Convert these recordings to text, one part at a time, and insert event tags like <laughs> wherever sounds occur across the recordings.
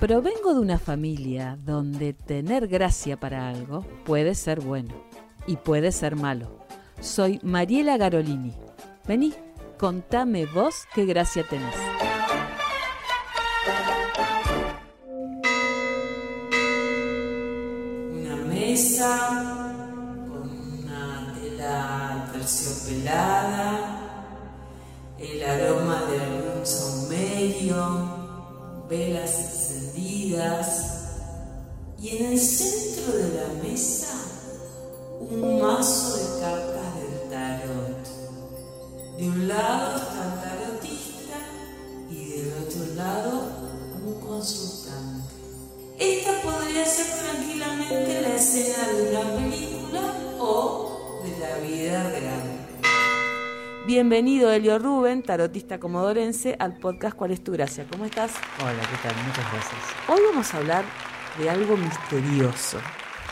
Provengo de una familia donde tener gracia para algo puede ser bueno y puede ser malo. Soy Mariela Garolini. Vení, contame vos qué gracia tenés. Bienvenido Elio Rubén, tarotista comodorense, al podcast ¿Cuál es tu gracia? ¿Cómo estás? Hola, ¿qué tal? Muchas gracias. Hoy vamos a hablar de algo misterioso.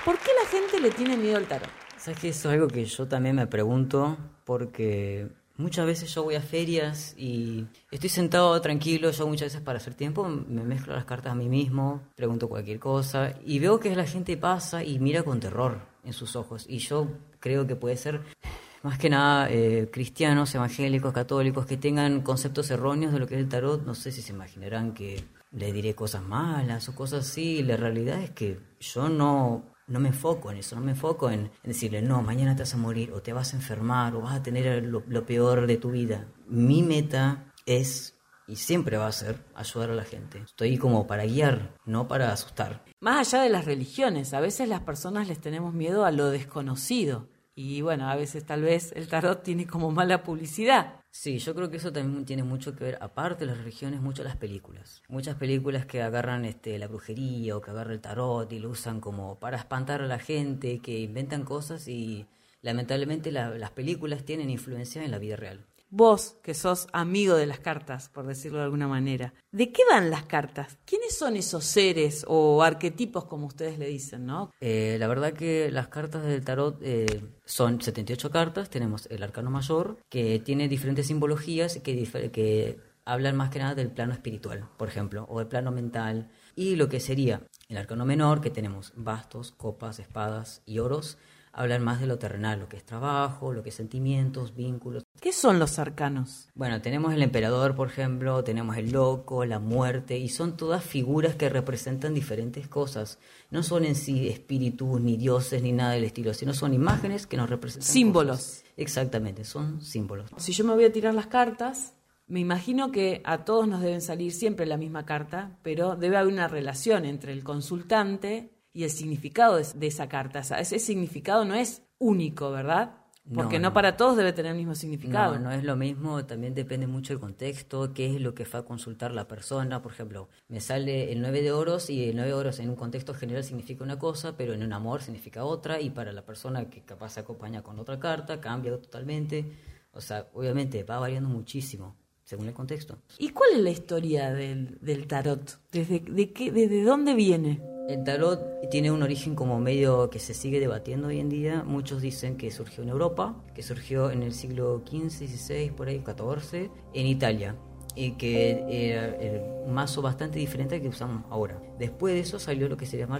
¿Por qué la gente le tiene miedo al tarot? Sabes que eso es algo que yo también me pregunto porque muchas veces yo voy a ferias y estoy sentado tranquilo, yo muchas veces para hacer tiempo me mezclo las cartas a mí mismo, pregunto cualquier cosa y veo que la gente pasa y mira con terror en sus ojos y yo creo que puede ser más que nada eh, cristianos, evangélicos, católicos que tengan conceptos erróneos de lo que es el tarot, no sé si se imaginarán que le diré cosas malas o cosas así, la realidad es que yo no no me enfoco en eso, no me enfoco en, decirle, no, mañana te vas a morir o te vas a enfermar o vas a tener lo, peor de tu vida. Mi meta es y siempre va a ser ayudar a la gente. Estoy como para guiar, no para asustar. Más allá de las religiones, a veces las personas les tenemos miedo a lo desconocido. Y bueno, a veces tal vez el tarot tiene como mala publicidad. Sí, yo creo que eso también tiene mucho que ver, aparte de las religiones, mucho las películas. Muchas películas que agarran este, la brujería o que agarran el tarot y lo usan como para espantar a la gente, que inventan cosas y lamentablemente las películas tienen influencia en la vida real vos que sos amigo de las cartas, por decirlo de alguna manera, ¿de qué van las cartas? ¿Quiénes son esos seres o arquetipos, como ustedes le dicen, no? Eh, la verdad que las cartas del tarot eh, son 78 cartas, tenemos el arcano mayor, que tiene diferentes simbologías que, que hablan más que nada del plano espiritual, por ejemplo, o del plano mental, y lo que sería el arcano menor, que tenemos bastos, copas, espadas y oros, hablan más de lo terrenal, lo que es trabajo, lo que es sentimientos, vínculos. ¿Qué son los arcanos? Bueno, tenemos el emperador, por ejemplo, tenemos el loco, la muerte, y son todas figuras que representan diferentes cosas. No son en sí espíritus, ni dioses, ni nada del estilo, sino son imágenes que nos representan. Símbolos. Exactamente, son símbolos. Si yo me voy a tirar las cartas, me imagino que a todos nos deben salir siempre la misma carta, pero debe haber una relación entre el consultante y el significado de, esa carta. ese significado no es único, ¿verdad? Porque no, para todos debe tener el mismo significado. No, no es lo mismo, también depende mucho del contexto, qué es lo que va a consultar la persona. Por ejemplo, me sale el 9 de oros y el 9 de oros en un contexto general significa una cosa, pero en un amor significa otra y para la persona que capaz se acompaña con otra carta cambia totalmente. O sea, obviamente va variando muchísimo según el contexto. ¿Y cuál es la historia del, del tarot? ¿Desde, de qué, ¿Desde dónde viene? El tarot tiene un origen como medio que se sigue debatiendo hoy en día. Muchos dicen que surgió en Europa, que surgió en el siglo XV, XVI, por ahí, XIV, en Italia y que era un mazo bastante diferente al que usamos ahora. Después de eso salió lo que se llama.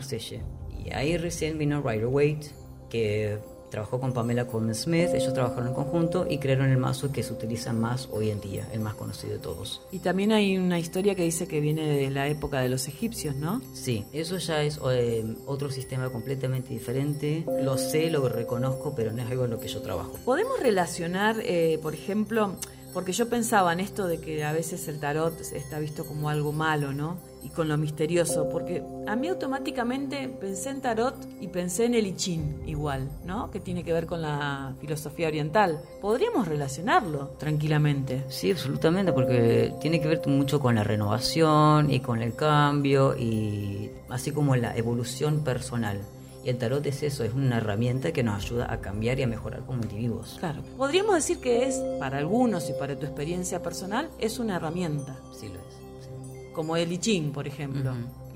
Y ahí recién vino Rider Waite, que trabajó con Pamela Coleman Smith, ellos trabajaron en conjunto y crearon el mazo que se utiliza más hoy en día, el más conocido de todos. Y también hay una historia que dice que viene de la época de los egipcios, ¿no? Sí, eso ya es eh, otro sistema completamente diferente. Lo sé, lo reconozco, pero no es algo en lo que yo trabajo. ¿Podemos relacionar, eh, por ejemplo, porque yo pensaba en esto de que a veces el tarot está visto como algo malo, ¿no? Y con lo misterioso, porque a mí automáticamente pensé en tarot y pensé en el I Ching igual, ¿no? Que tiene que ver con la filosofía oriental. Podríamos relacionarlo tranquilamente. Sí, absolutamente, porque tiene que ver mucho con la renovación y con el cambio y así como la evolución personal. Y el tarot es eso, es una herramienta que nos ayuda a cambiar y a mejorar como individuos. Claro. Podríamos decir que es, para algunos y para tu experiencia personal, es una herramienta. Sí lo es. Como el I por ejemplo.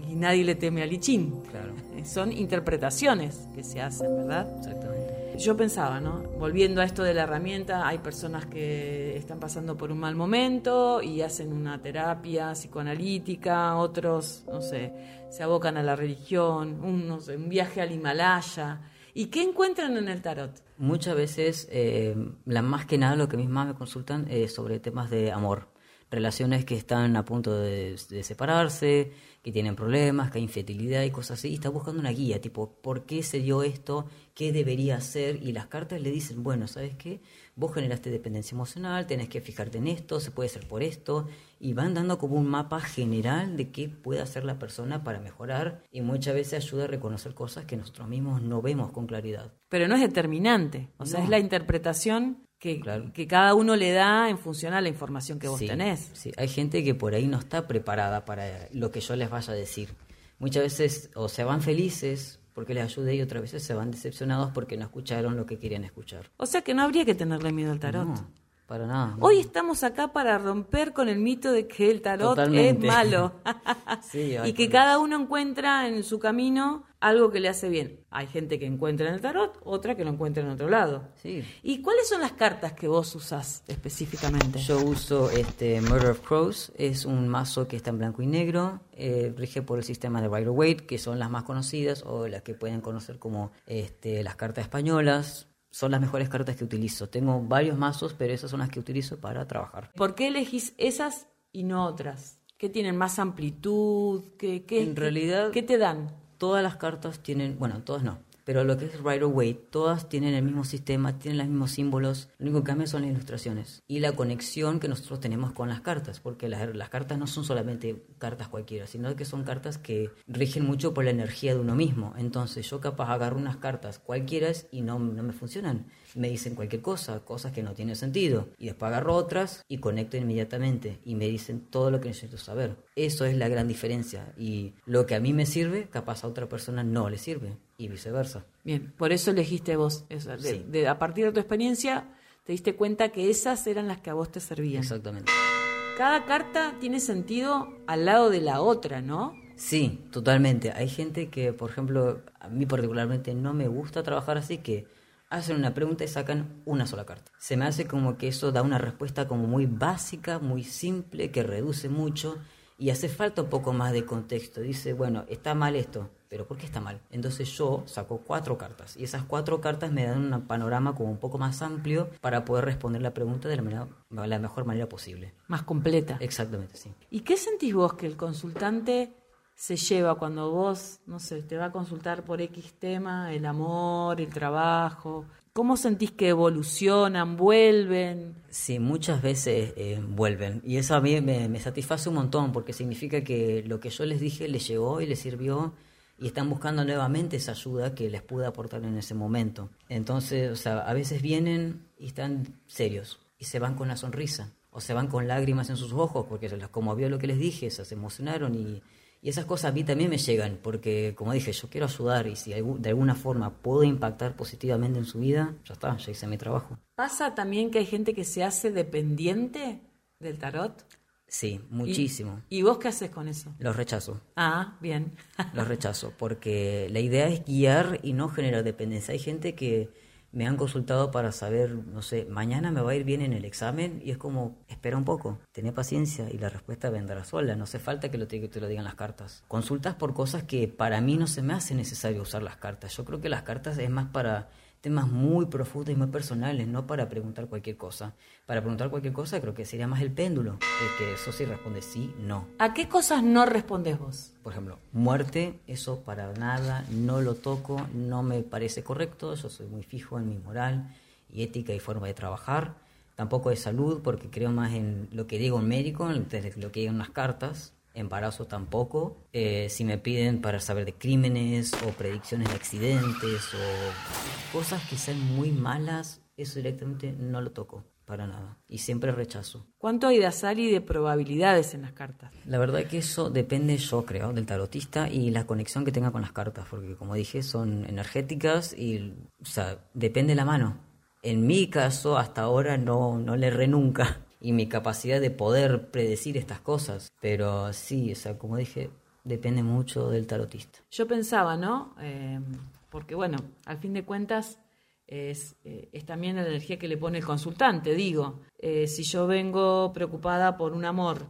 Y nadie le teme al I Claro. Son interpretaciones que se hacen, ¿verdad? Exactamente. yo pensaba, ¿no? Volviendo a esto de la herramienta, hay personas que están pasando por un mal momento y hacen una terapia psicoanalítica, otros, no sé, se abocan a la religión, un, no sé, un viaje al Himalaya. ¿Y qué encuentran en el tarot? Muchas veces, eh, la más que nada, lo que mis mamás me consultan es sobre temas de amor, relaciones que están a punto de, separarse, que tienen problemas, que hay infertilidad y cosas así, y está buscando una guía, tipo, ¿por qué se dio esto? ¿Qué debería hacer? Y las cartas le dicen, bueno, ¿sabes qué? Vos generaste dependencia emocional, tenés que fijarte en esto, se puede hacer por esto, y van dando como un mapa general de qué puede hacer la persona para mejorar, y muchas veces ayuda a reconocer cosas que nosotros mismos no vemos con claridad. Pero no es determinante, o sea, es la interpretación que, que, cada uno le da en función a la información que vos tenés. Sí, hay gente que por ahí no está preparada para lo que yo les vaya a decir. Muchas veces o se van felices porque les ayude y otras veces se van decepcionados porque no escucharon lo que querían escuchar. O sea que no habría que tenerle miedo al tarot. No, para nada. Hoy estamos acá para romper con el mito de que el tarot es malo. <laughs> <laughs> y que cada uno encuentra en su camino algo que le hace bien. Hay gente que encuentra en el tarot, otra que lo encuentra en otro lado. Sí. ¿Y cuáles son las cartas que vos usás específicamente? Yo uso este Murder of Crows, es un mazo que está en blanco y negro, eh, rige por el sistema de Rider Waite, que son las más conocidas o las que pueden conocer como este, las cartas españolas. Son las mejores cartas que utilizo. Tengo varios mazos, pero esas son las que utilizo para trabajar. ¿Por qué elegís esas y no otras? ¿Qué tienen más amplitud? ¿Qué, qué, en realidad, ¿qué te dan? todas las cartas tienen, bueno, todas no, pero lo que es Rider Waite, todas tienen el mismo sistema, tienen los mismos símbolos, lo único que cambia son las ilustraciones y la conexión que nosotros tenemos con las cartas, porque las, las, cartas no son solamente cartas cualquiera, sino que son cartas que rigen mucho por la energía de uno mismo. Entonces yo capaz agarro unas cartas cualquiera y no, no me funcionan me dicen cualquier cosa, cosas que no tienen sentido. Y después agarro otras y conecto inmediatamente y me dicen todo lo que necesito saber. Eso es la gran diferencia. Y lo que a mí me sirve, capaz a otra persona no le sirve. Y viceversa. Bien, por eso elegiste vos. Eso, de, a partir de tu experiencia, te diste cuenta que esas eran las que a vos te servían. Exactamente. Cada carta tiene sentido al lado de la otra, ¿no? Sí, totalmente. Hay gente que, por ejemplo, a mí particularmente no me gusta trabajar así, que hacen una pregunta y sacan una sola carta. Se me hace como que eso da una respuesta como muy básica, muy simple, que reduce mucho y hace falta un poco más de contexto. Dice, bueno, está mal esto, pero ¿por qué está mal? Entonces yo saco cuatro cartas y esas cuatro cartas me dan un panorama como un poco más amplio para poder responder la pregunta de la, manera, la mejor manera posible. Más completa. Exactamente, sí. ¿Y qué sentís vos que el consultante se lleva cuando vos, no sé, te va a consultar por X tema, el amor, el trabajo? ¿Cómo sentís que evolucionan, vuelven? Sí, muchas veces eh, vuelven. Y eso a mí me, satisface un montón porque significa que lo que yo les dije les llegó y les sirvió y están buscando nuevamente esa ayuda que les pude aportar en ese momento. Entonces, o sea, a veces vienen y están serios y se van con una sonrisa o se van con lágrimas en sus ojos porque se les conmovió lo que les dije, se emocionaron y y esas cosas a mí también me llegan, porque como dije, yo quiero ayudar y si de alguna forma puedo impactar positivamente en su vida, ya está, ya hice mi trabajo. ¿Pasa también que hay gente que se hace dependiente del tarot? Sí, muchísimo. ¿Y, vos qué haces con eso? Los rechazo. Ah, bien. <laughs> Los rechazo, porque la idea es guiar y no generar dependencia. Hay gente que me han consultado para saber, no sé, mañana me va a ir bien en el examen y es como, espera un poco, ten paciencia y la respuesta vendrá sola, no hace falta que, lo te, te lo digan las cartas. Consultas por cosas que para mí no se me hace necesario usar las cartas. Yo creo que las cartas es más para temas muy profundos y muy personales, no para preguntar cualquier cosa. Para preguntar cualquier cosa creo que sería más el péndulo, el que eso sí responde sí, no. ¿A qué cosas no respondes vos? Por ejemplo, muerte, eso para nada, no lo toco, no me parece correcto, yo soy muy fijo en mi moral y ética y forma de trabajar. Tampoco de salud, porque creo más en lo que digo un médico, en lo que digan las cartas embarazo tampoco. Eh, si me piden para saber de crímenes o predicciones de accidentes o cosas que sean muy malas, eso directamente no lo toco para nada y siempre rechazo. ¿Cuánto hay de azar y de probabilidades en las cartas? La verdad que eso depende, yo creo, del tarotista y la conexión que tenga con las cartas, porque como dije, son energéticas y, o sea, depende la mano. En mi caso, hasta ahora no, no le erré nunca y mi capacidad de poder predecir estas cosas. Pero sí, o sea, como dije, depende mucho del tarotista. Yo pensaba, ¿no? Eh, porque bueno, al fin de cuentas, es, eh, es también la energía que le pone el consultante. Digo, eh, si yo vengo preocupada por un amor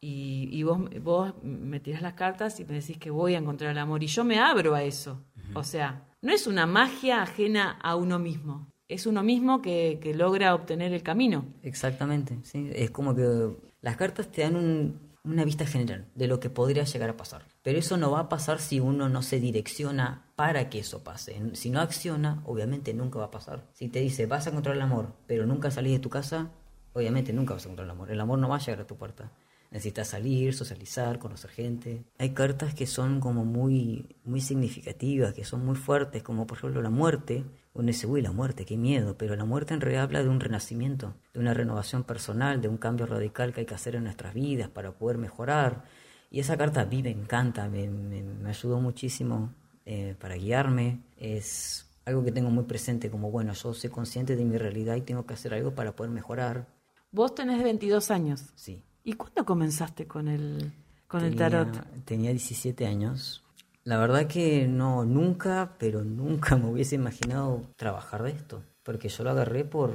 y, y vos, vos me tirás las cartas y me decís que voy a encontrar el amor y yo me abro a eso. O sea, no es una magia ajena a uno mismo. Es uno mismo que, que logra obtener el camino. Exactamente. Es como que las cartas te dan un, una vista general de lo que podría llegar a pasar. Pero eso no va a pasar si uno no se direcciona para que eso pase. Si no acciona, obviamente nunca va a pasar. Si te dice vas a encontrar el amor, pero nunca salís de tu casa, obviamente nunca vas a encontrar el amor. El amor no va a llegar a tu puerta. Necesitas salir, socializar, conocer gente. Hay cartas que son como muy, muy significativas, que son muy fuertes, como por ejemplo la muerte. Uno dice, uy, la muerte, qué miedo, pero la muerte en realidad habla de un renacimiento, de una renovación personal, de un cambio radical que hay que hacer en nuestras vidas para poder mejorar. Y esa carta a mí me encanta, me, me, me ayudó muchísimo eh, para guiarme. Es algo que tengo muy presente, como bueno, yo soy consciente de mi realidad y tengo que hacer algo para poder mejorar. Vos tenés 22 años. Sí. ¿Y cuándo comenzaste con el, con el tarot? Tenía 17 años. La verdad que no, nunca, pero nunca me hubiese imaginado trabajar de esto. Porque yo lo agarré por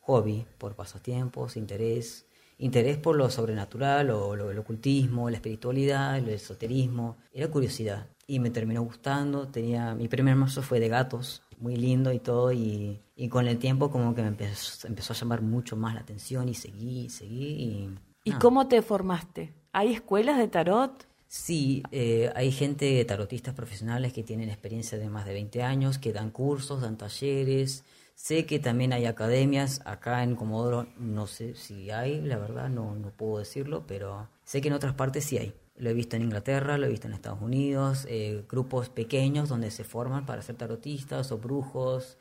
hobby, por pasatiempos, interés. Interés por lo sobrenatural, o lo, el ocultismo, la espiritualidad, el esoterismo. Era curiosidad. Y me terminó gustando. Tenía, mi primer mazo fue de gatos, muy lindo y todo. Y, y con el tiempo como que me empezó, empezó a llamar mucho más la atención y seguí, seguí. Y, ¿Y cómo te formaste? ¿Hay escuelas de tarot? Sí, eh, hay gente, tarotistas profesionales que tienen experiencia de más de 20 años, que dan cursos, dan talleres. Sé que también hay academias, acá en Comodoro no sé si hay, la verdad no, no puedo decirlo, pero sé que en otras partes sí hay. Lo he visto en Inglaterra, lo he visto en Estados Unidos, eh, grupos pequeños donde se forman para ser tarotistas o brujos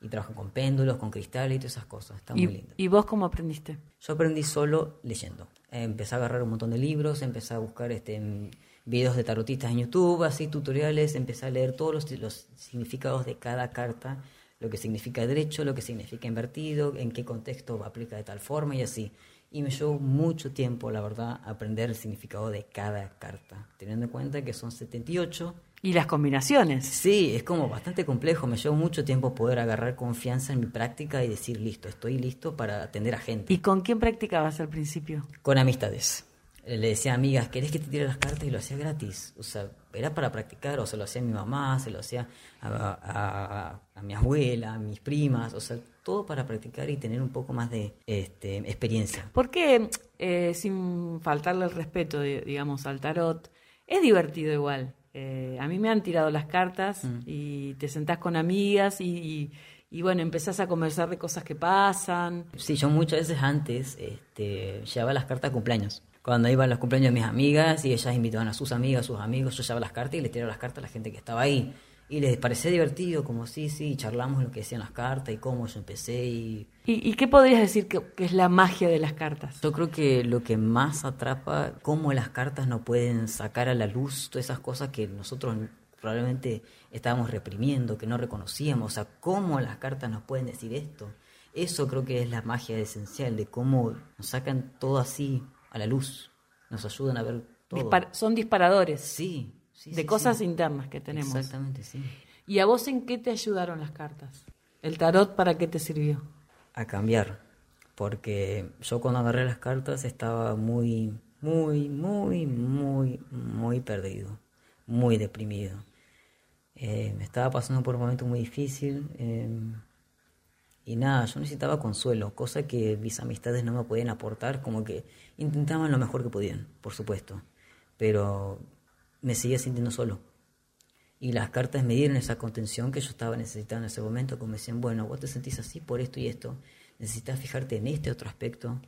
y trabajan con péndulos, con cristales y todas esas cosas. Está muy ¿Y, lindo. ¿Y vos cómo aprendiste? Yo aprendí solo leyendo. Empecé a agarrar un montón de libros, empecé a buscar este, videos de tarotistas en YouTube, así tutoriales, empecé a leer todos los, los significados de cada carta, lo que significa derecho, lo que significa invertido, en qué contexto aplica de tal forma y así. Y me llevó mucho tiempo, la verdad, aprender el significado de cada carta, teniendo en cuenta que son 78 ¿Y las combinaciones? Sí, es como bastante complejo. Me llevó mucho tiempo poder agarrar confianza en mi práctica y decir, listo, estoy listo para atender a gente. ¿Y con quién practicabas al principio? Con amistades. Le decía a amigas, ¿querés que te tire las cartas? Y lo hacía gratis. O sea, era para practicar. O se lo hacía a mi mamá, se lo hacía a, a- a- a mi abuela, a mis primas. O sea, todo para practicar y tener un poco más de este, experiencia. Porque, eh, sin faltarle el respeto, di- digamos, al tarot, es divertido igual. Eh, a mí me han tirado las cartas y te sentás con amigas y, y- y, bueno, empezás a conversar de cosas que pasan. Sí, yo muchas veces antes este, llevaba las cartas a cumpleaños. Cuando iba a los cumpleaños de mis amigas y ellas invitaban a sus amigas, sus amigos, yo llevaba las cartas y les tiraba las cartas a la gente que estaba ahí. Y les parecía divertido, como sí, sí, charlamos lo que decían las cartas y cómo yo empecé. Y ¿Y, y qué podrías decir que, que es la magia de las cartas? yo creo que lo que más atrapa, cómo las cartas no pueden sacar a la luz todas esas cosas que nosotros probablemente estábamos reprimiendo, que no reconocíamos. O sea, cómo las cartas nos pueden decir esto. Eso creo que es la magia esencial, de cómo nos sacan todo así a la luz. Nos ayudan a ver todo. Dispar- son disparadores Sí, sí, de sí, cosas sí. internas que tenemos. Exactamente, sí. ¿Y a vos en qué te ayudaron las cartas? ¿El tarot para qué te sirvió? a cambiar. Porque yo cuando agarré las cartas estaba muy, muy, muy, muy, muy perdido. Muy deprimido. Eh, me estaba pasando por un momento muy difícil. eh, y nada, yo necesitaba consuelo, cosa que mis amistades no me podían aportar, como que intentaban lo mejor que podían, por supuesto. Pero me seguía sintiendo solo. Y las cartas me dieron esa contención que yo estaba necesitando en ese momento, como me decían, bueno, vos te sentís así por esto y esto, necesitas fijarte en este otro aspecto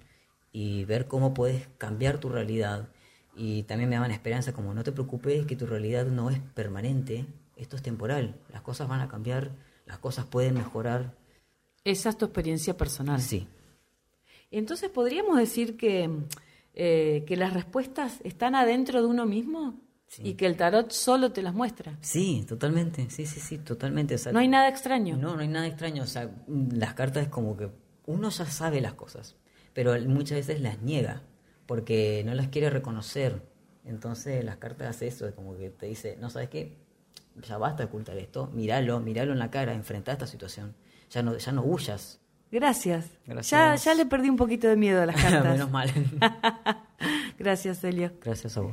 y ver cómo puedes cambiar tu realidad. Y también me daban esperanza como, no te preocupes, que tu realidad no es permanente, esto es temporal, las cosas van a cambiar, las cosas pueden mejorar. Esa es tu experiencia personal. Sí, Entonces, ¿podríamos decir que, eh, que las respuestas están adentro de uno mismo? Y que el tarot solo te las muestra. sí, totalmente, sí, sí, sí, totalmente. o sea, No hay nada extraño. No, no hay nada extraño. O sea, las cartas es como que uno ya sabe las cosas, pero muchas veces las niega porque no las quiere reconocer. Entonces las cartas hace eso, como que te dice, no sabes qué, ya basta de ocultar esto, míralo, míralo en la cara, enfrenta esta situación. ya no, ya no huyas. Gracias. Gracias. Ya, ya le perdí un poquito de miedo a las <laughs> cartas. Menos mal. <laughs> Gracias, Celio. Gracias a vos.